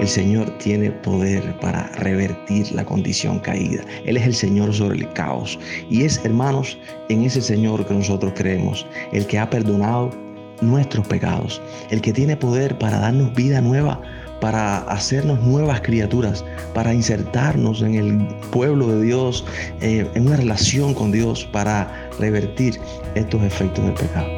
El Señor tiene poder para revertir la condición caída. Él es el Señor sobre el caos. Y es, hermanos, en ese Señor que nosotros creemos, el que ha perdonado nuestros pecados, el que tiene poder para darnos vida nueva, para hacernos nuevas criaturas, para insertarnos en el pueblo de Dios, eh, en una relación con Dios, para revertir estos efectos del pecado.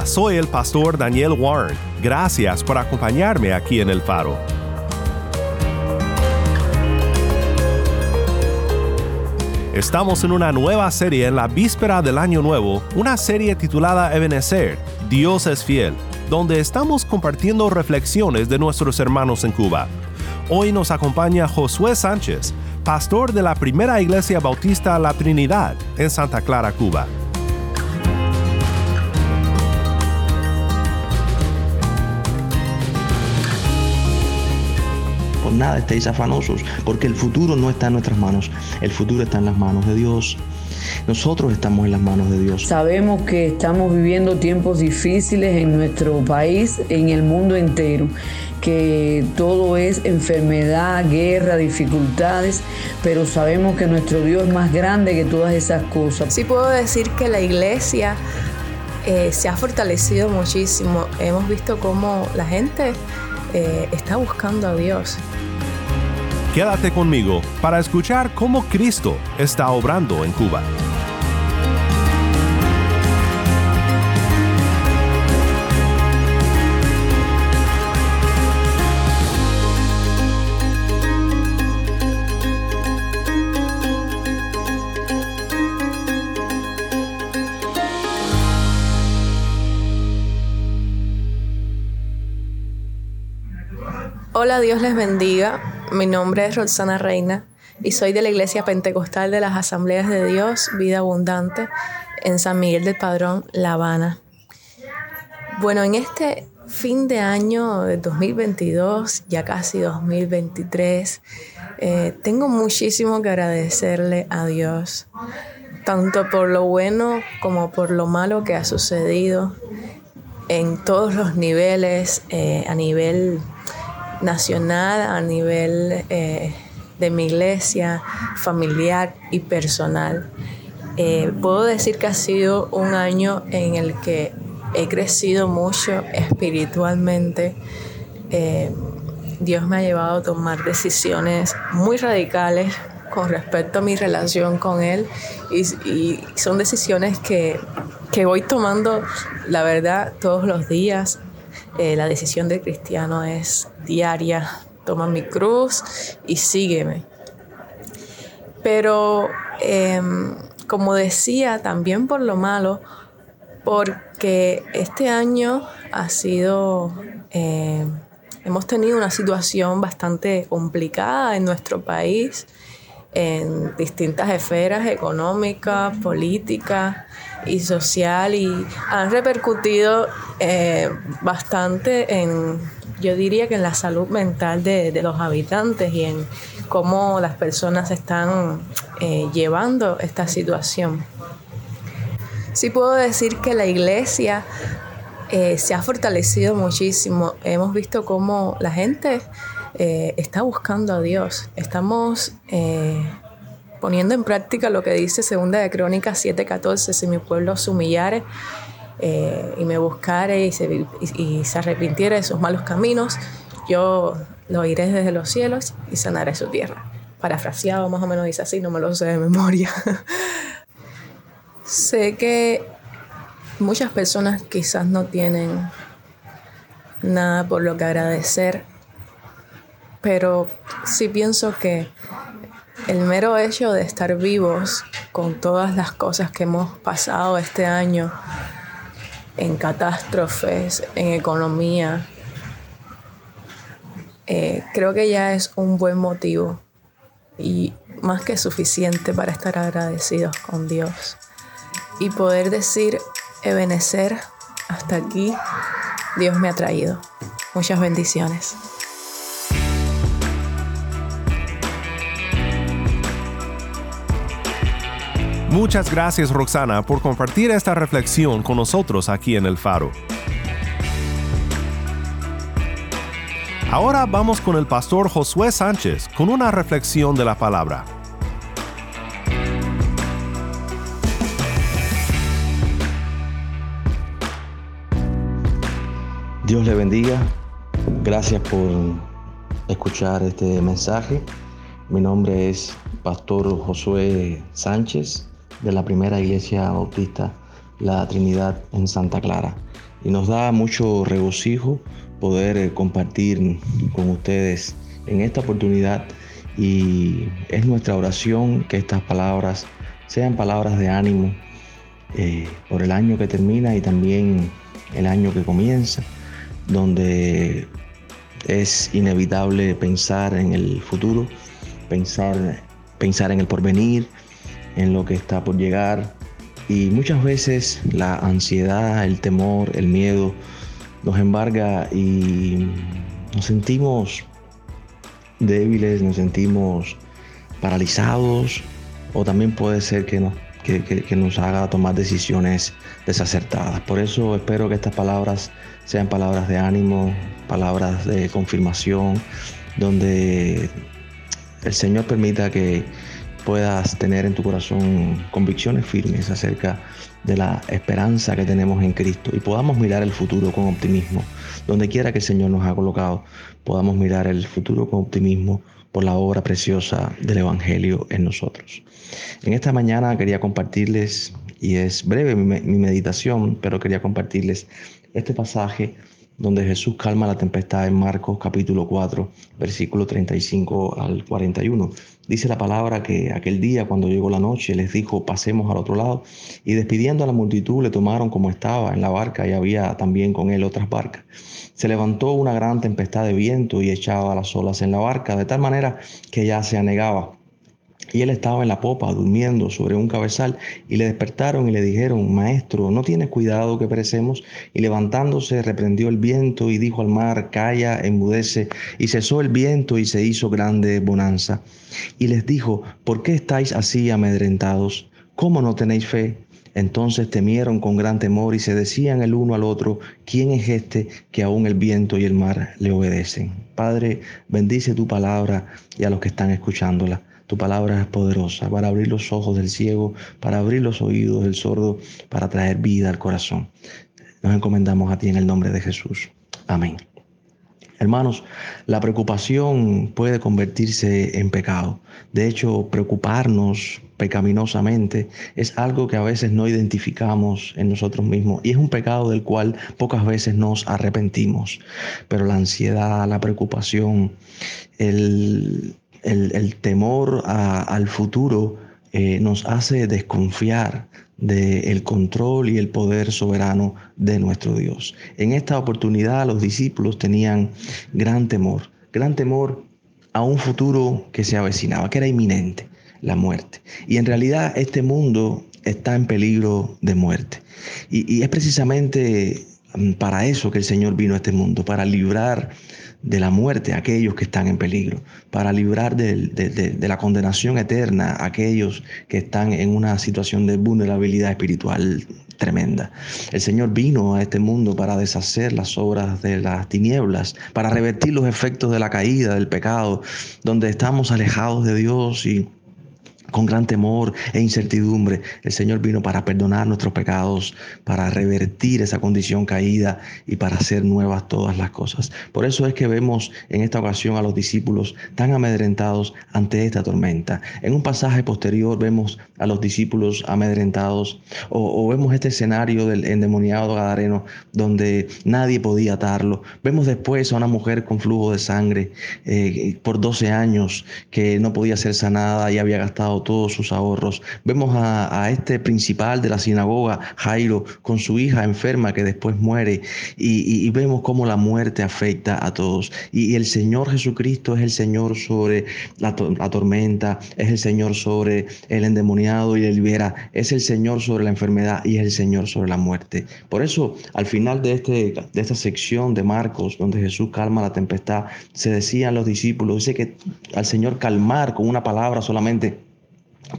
Soy el pastor Daniel Warren. Gracias por acompañarme aquí en El Faro. Estamos en una nueva serie en la víspera del Año Nuevo, una serie titulada Ebenezer, Dios es fiel, donde estamos compartiendo reflexiones de nuestros hermanos en Cuba. Hoy nos acompaña Josué Sánchez, pastor de la primera iglesia bautista La Trinidad en Santa Clara, Cuba. Por nada estéis afanosos, porque el futuro no está en nuestras manos, el futuro está en las manos de Dios. Nosotros estamos en las manos de Dios. Sabemos que estamos viviendo tiempos difíciles en nuestro país, en el mundo entero, que todo es enfermedad, guerra, dificultades, pero sabemos que nuestro Dios es más grande que todas esas cosas. Sí puedo decir que la iglesia eh, se ha fortalecido muchísimo. Hemos visto cómo la gente eh, está buscando a Dios. Quédate conmigo para escuchar cómo Cristo está obrando en Cuba. Hola, Dios les bendiga. Mi nombre es Roxana Reina y soy de la Iglesia Pentecostal de las Asambleas de Dios, Vida Abundante, en San Miguel del Padrón, La Habana. Bueno, en este fin de año de 2022, ya casi 2023, eh, tengo muchísimo que agradecerle a Dios, tanto por lo bueno como por lo malo que ha sucedido en todos los niveles, eh, a nivel nacional, a nivel eh, de mi iglesia, familiar y personal. Eh, puedo decir que ha sido un año en el que he crecido mucho espiritualmente. Eh, Dios me ha llevado a tomar decisiones muy radicales con respecto a mi relación con Él y, y son decisiones que, que voy tomando, la verdad, todos los días eh, la decisión del cristiano es diaria, toma mi cruz y sígueme. Pero, em, como decía, también por lo malo, porque este año ha sido, em, hemos tenido una situación bastante complicada en nuestro país, en distintas esferas económicas, políticas y social y han repercutido eh, bastante en, yo diría que en la salud mental de, los habitantes y en cómo las personas están eh, llevando esta situación. Sí puedo decir que la iglesia eh, se ha fortalecido muchísimo. Hemos visto cómo la gente está buscando a Dios. Estamos poniendo en práctica lo que dice Segunda de Crónicas 7:14, si mi pueblo se humillare eh, y me buscare y se, y, se arrepintiere de sus malos caminos, yo lo oiré desde los cielos y sanaré su tierra. Parafraseado más o menos dice así, no me lo sé de memoria. sé que muchas personas quizás no tienen nada por lo que agradecer, pero sí pienso que el mero hecho de estar vivos con todas las cosas que hemos pasado este año, en catástrofes, en economía, eh, creo que ya es un buen motivo y más que suficiente para estar agradecidos con Dios y poder decir, Ebenecer, hasta aquí Dios me ha traído. Muchas bendiciones. Muchas gracias Roxana por compartir esta reflexión con nosotros aquí en El Faro. Ahora vamos con el pastor Josué Sánchez con una reflexión de la palabra. Dios le bendiga. Gracias por escuchar este mensaje. Mi nombre es Pastor Josué Sánchez de la primera iglesia bautista La Trinidad en Santa Clara. Y nos da mucho regocijo poder eh, compartir con ustedes en esta oportunidad y es nuestra oración que estas palabras sean palabras de ánimo eh, por el año que termina y también el año que comienza donde es inevitable pensar en el futuro, pensar, pensar en el porvenir, en lo que está por llegar. Y muchas veces la ansiedad, el temor, el miedo nos embarga y nos sentimos débiles, nos sentimos paralizados o también puede ser que nos, que nos haga tomar decisiones desacertadas. Por eso espero que estas palabras sean palabras de ánimo, palabras de confirmación, donde el Señor permita que puedas tener en tu corazón convicciones firmes acerca de la esperanza que tenemos en Cristo y podamos mirar el futuro con optimismo. Donde quiera que el Señor nos ha colocado, podamos mirar el futuro con optimismo por la obra preciosa del Evangelio en nosotros. En esta mañana quería compartirles, y es breve mi, meditación, pero quería compartirles este pasaje donde Jesús calma la tempestad en Marcos capítulo 4, versículo 35 al 41. Dice la palabra que aquel día cuando llegó la noche les dijo pasemos al otro lado y despidiendo a la multitud le tomaron como estaba en la barca y había también con él otras barcas. Se levantó una gran tempestad de viento y echaba las olas en la barca de tal manera que ya se anegaba y él estaba en la popa durmiendo sobre un cabezal y le despertaron y le dijeron, Maestro, ¿no tienes cuidado que perecemos? Y levantándose reprendió el viento y dijo al mar, Calla, enmudece. Y cesó el viento y se hizo grande bonanza. Y les dijo, ¿por qué estáis así amedrentados? ¿Cómo no tenéis fe? Entonces temieron con gran temor y se decían el uno al otro, ¿quién es este que aún el viento y el mar le obedecen? Padre, bendice tu palabra y a los que están escuchándola. Tu palabra es poderosa para abrir los ojos del ciego, para abrir los oídos del sordo, para traer vida al corazón. Nos encomendamos a ti en el nombre de Jesús. Amén. Hermanos, la preocupación puede convertirse en pecado. De hecho, preocuparnos pecaminosamente es algo que a veces no identificamos en nosotros mismos y es un pecado del cual pocas veces nos arrepentimos. Pero la ansiedad, la preocupación, el, el, temor al futuro eh, nos hace desconfiar del control y el poder soberano de nuestro Dios. En esta oportunidad los discípulos tenían gran temor, gran temor a un futuro que se avecinaba, que era inminente, la muerte. Y en realidad este mundo está en peligro de muerte. Y, y es precisamente mm, para eso que el Señor vino a este mundo, para librar de la muerte a aquellos que están en peligro, para librar de, la condenación eterna a aquellos que están en una situación de vulnerabilidad espiritual tremenda. El Señor vino a este mundo para deshacer las obras de las tinieblas, para revertir los efectos de la caída, del pecado, donde estamos alejados de Dios y con gran temor e incertidumbre. El Señor vino para perdonar nuestros pecados, para revertir esa condición caída y para hacer nuevas todas las cosas. Por eso es que vemos en esta ocasión a los discípulos tan amedrentados ante esta tormenta. En un pasaje posterior vemos a los discípulos amedrentados o, vemos este escenario del endemoniado Gadareno donde nadie podía atarlo. Vemos después a una mujer con flujo de sangre eh, por 12 años que no podía ser sanada y había gastado todos sus ahorros. Vemos a, este principal de la sinagoga, Jairo, con su hija enferma que después muere y, vemos cómo la muerte afecta a todos. Y, el Señor Jesucristo es el Señor sobre la, tormenta, es el Señor sobre el endemoniado y le libera, es el Señor sobre la enfermedad y es el Señor sobre la muerte. Por eso, al final de, este, de esta sección de Marcos, donde Jesús calma la tempestad, se decían los discípulos, dice que al Señor calmar con una palabra solamente,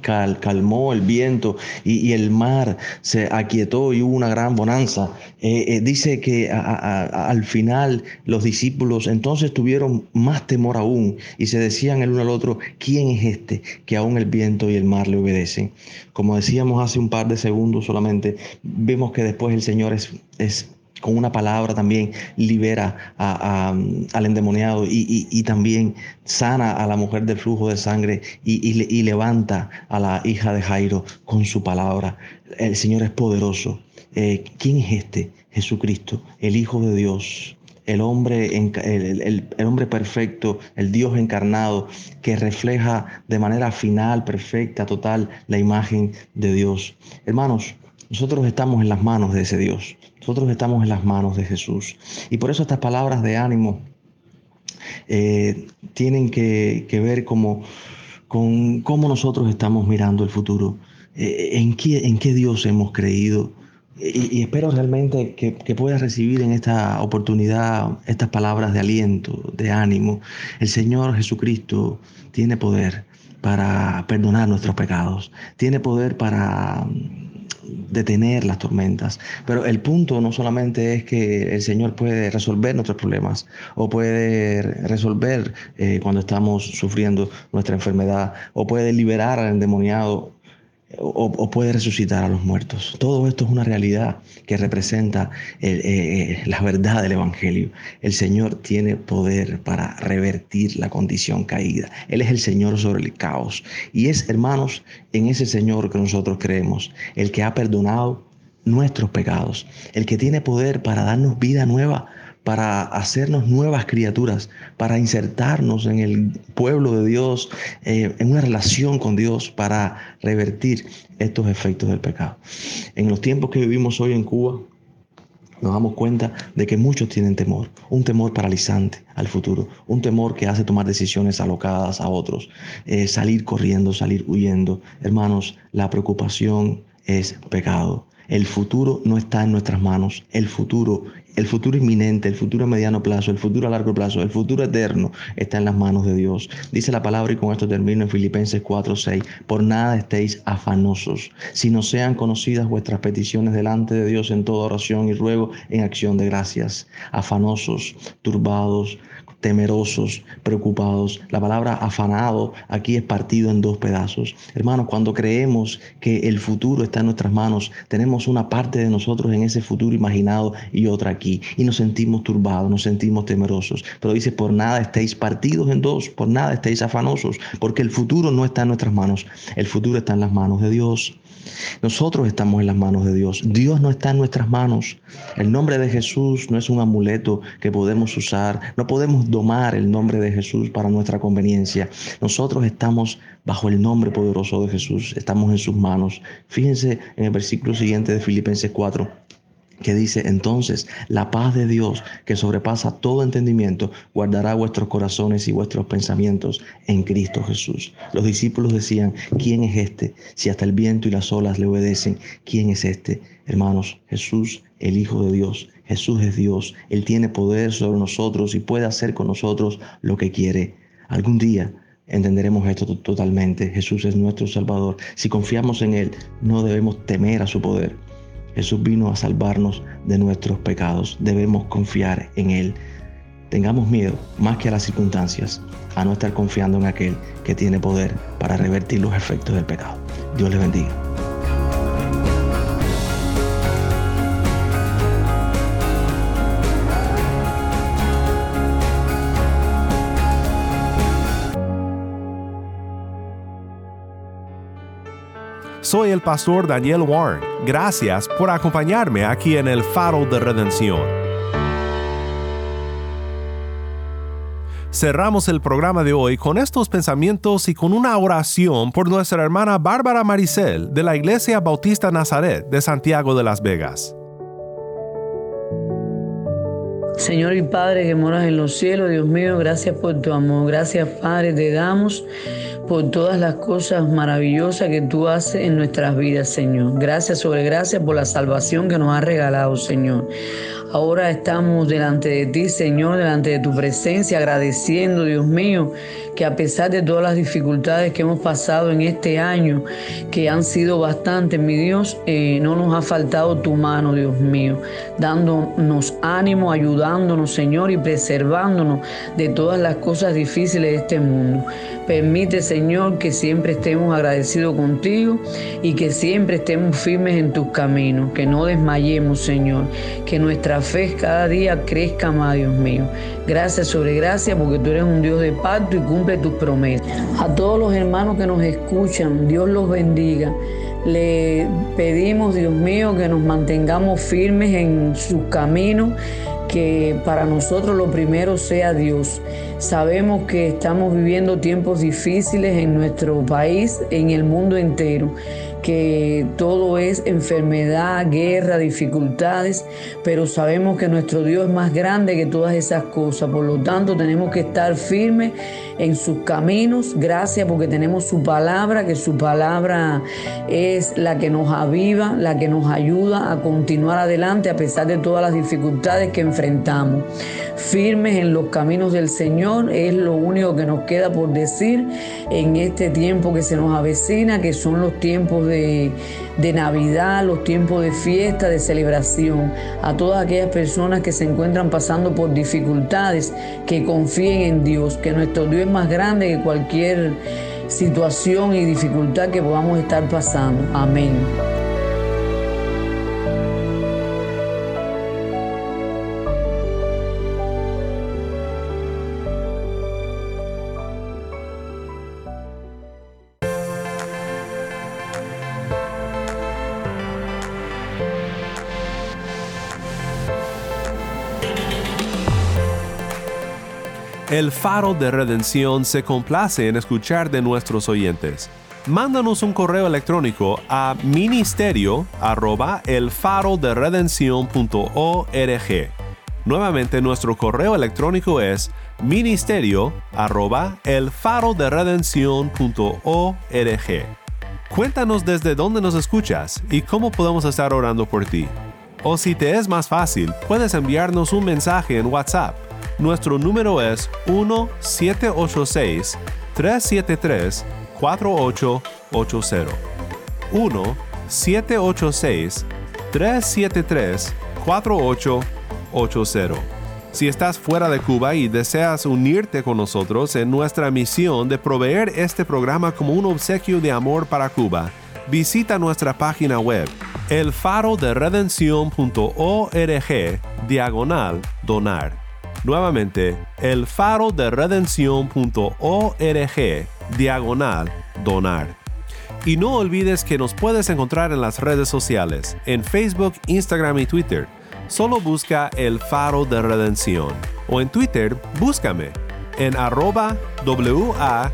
calmó el viento y, el mar se aquietó y hubo una gran bonanza. Eh, eh, dice que al final los discípulos entonces tuvieron más temor aún y se decían el uno al otro, ¿quién es este que aún el viento y el mar le obedecen? Como decíamos hace un par de segundos solamente, vemos que después el Señor es, es con una palabra también libera al endemoniado y, también sana a la mujer del flujo de sangre y, levanta a la hija de Jairo con su palabra. El Señor es poderoso. Eh, ¿Quién es este? Jesucristo, el Hijo de Dios, el hombre, el, hombre perfecto, el Dios encarnado, que refleja de manera final, perfecta, total, la imagen de Dios. Hermanos, nosotros estamos en las manos de ese Dios. Nosotros estamos en las manos de Jesús. Y por eso estas palabras de ánimo eh, tienen que, ver como, con cómo nosotros estamos mirando el futuro, eh, en, qué, Dios hemos creído. Y, espero realmente que, que, puedas recibir en esta oportunidad estas palabras de aliento, de ánimo. El Señor Jesucristo tiene poder para perdonar nuestros pecados, tiene poder para detener las tormentas. Pero el punto no solamente es que el Señor puede resolver nuestros problemas o puede resolver eh, cuando estamos sufriendo nuestra enfermedad o puede liberar al endemoniado o, puede resucitar a los muertos. Todo esto es una realidad que representa eh, eh, la verdad del Evangelio. El Señor tiene poder para revertir la condición caída. Él es el Señor sobre el caos. Y es, hermanos, en ese Señor que nosotros creemos, el que ha perdonado nuestros pecados, el que tiene poder para darnos vida nueva para hacernos nuevas criaturas, para insertarnos en el pueblo de Dios, eh, en una relación con Dios, para revertir estos efectos del pecado. En los tiempos que vivimos hoy en Cuba, nos damos cuenta de que muchos tienen temor, un temor paralizante al futuro, un temor que hace tomar decisiones alocadas a otros, eh, salir corriendo, salir huyendo. Hermanos, la preocupación es pecado. El futuro no está en nuestras manos. El futuro el futuro inminente, el futuro a mediano plazo, el futuro a largo plazo, el futuro eterno está en las manos de Dios. Dice la palabra y con esto termino en Filipenses 4, 6. Por nada estéis afanosos, sino sean conocidas vuestras peticiones delante de Dios en toda oración y ruego en acción de gracias. Afanosos, turbados, temerosos, preocupados. La palabra afanado aquí es partido en dos pedazos. Hermanos, cuando creemos que el futuro está en nuestras manos, tenemos una parte de nosotros en ese futuro imaginado y otra aquí. Y nos sentimos turbados, nos sentimos temerosos. Pero dice, por nada estéis partidos en dos, por nada estéis afanosos, porque el futuro no está en nuestras manos, el futuro está en las manos de Dios. Nosotros estamos en las manos de Dios. Dios no está en nuestras manos. El nombre de Jesús no es un amuleto que podemos usar. No podemos domar el nombre de Jesús para nuestra conveniencia. Nosotros estamos bajo el nombre poderoso de Jesús. Estamos en sus manos. Fíjense en el versículo siguiente de Filipenses 4 que dice entonces la paz de Dios que sobrepasa todo entendimiento guardará vuestros corazones y vuestros pensamientos en Cristo Jesús. Los discípulos decían, ¿quién es este? Si hasta el viento y las olas le obedecen, ¿quién es este? Hermanos, Jesús, el Hijo de Dios. Jesús es Dios. Él tiene poder sobre nosotros y puede hacer con nosotros lo que quiere. Algún día entenderemos esto totalmente. Jesús es nuestro Salvador. Si confiamos en Él, no debemos temer a su poder Jesús vino a salvarnos de nuestros pecados. Debemos confiar en Él. tengamos miedo más que a las circunstancias, a no estar confiando en aquel que tiene poder para revertir los efectos del pecado. Dios les bendiga. Soy el pastor Daniel Warren. Gracias por acompañarme aquí en el Faro de Redención. Cerramos el programa de hoy con estos pensamientos y con una oración por nuestra hermana Bárbara Maricel de la Iglesia Bautista Nazaret de Santiago de Las Vegas. Señor y Padre que moras en los cielos, Dios mío, gracias por tu amor. Gracias, Padre, te damos por todas las cosas maravillosas que tú haces en nuestras vidas, Señor. Gracias sobre gracias por la salvación que nos has regalado, Señor. Ahora estamos delante de ti, Señor, delante de tu presencia, agradeciendo, Dios mío, que a pesar de todas las dificultades que hemos pasado en este año, que han sido bastantes, mi Dios, eh, no nos ha faltado tu mano, Dios mío, dándonos ánimo, ayudándonos, Señor, y preservándonos de todas las cosas difíciles de este mundo. Permite, Señor, que siempre estemos agradecidos contigo y que siempre estemos firmes en tus caminos, que no desmayemos, Señor, que nuestra fe cada día crezca más, Dios mío. Gracias sobre gracias porque tú eres un Dios de pacto y cumple tus promesas. A todos los hermanos que nos escuchan, Dios los bendiga. Le pedimos, Dios mío, que nos mantengamos firmes en sus caminos, que para nosotros lo primero sea Dios. Sabemos que estamos viviendo tiempos difíciles en nuestro país, en el mundo entero que todo es enfermedad, guerra, dificultades, pero sabemos que nuestro Dios es más grande que todas esas cosas. Por lo tanto, tenemos que estar firmes en sus caminos. Gracias porque tenemos su palabra, que su palabra es la que nos aviva, la que nos ayuda a continuar adelante a pesar de todas las dificultades que enfrentamos. Firmes en los caminos del Señor es lo único que nos queda por decir en este tiempo que se nos avecina, que son los tiempos de, Navidad, los tiempos de fiesta, de celebración. A todas aquellas personas que se encuentran pasando por dificultades, que confíen en Dios, que nuestro Dios es más grande que cualquier situación y dificultad que podamos estar pasando. Amén. El Faro de Redención se complace en escuchar de nuestros oyentes. Mándanos un correo electrónico a ministerio arroba el faro de Nuevamente nuestro correo electrónico es ministerio arroba el faro de Cuéntanos desde dónde nos escuchas y cómo podemos estar orando por ti. O si te es más fácil, puedes enviarnos un mensaje en WhatsApp nuestro número es 1-786-373-4880. 1-786-373-4880. Si estás fuera de Cuba y deseas unirte con nosotros en nuestra misión de proveer este programa como un obsequio de amor para Cuba, visita nuestra página web elfaroderedención.org diagonal donar. Nuevamente, el faro de redención.org diagonal donar. Y no olvides que nos puedes encontrar en las redes sociales, en Facebook, Instagram y Twitter. Solo busca el faro de redención. O en Twitter, búscame en arroba W-A-R-N-E.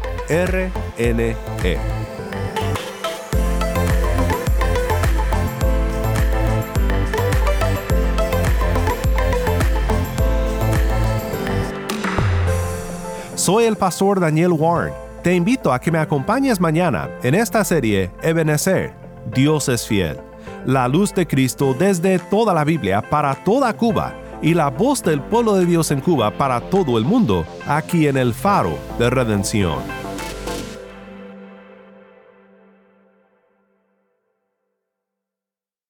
Soy el pastor Daniel Warren. Te invito a que me acompañes mañana en esta serie Ebenezer, Dios es fiel. La luz de Cristo desde toda la Biblia para toda Cuba y la voz del pueblo de Dios en Cuba para todo el mundo, aquí en el faro de redención.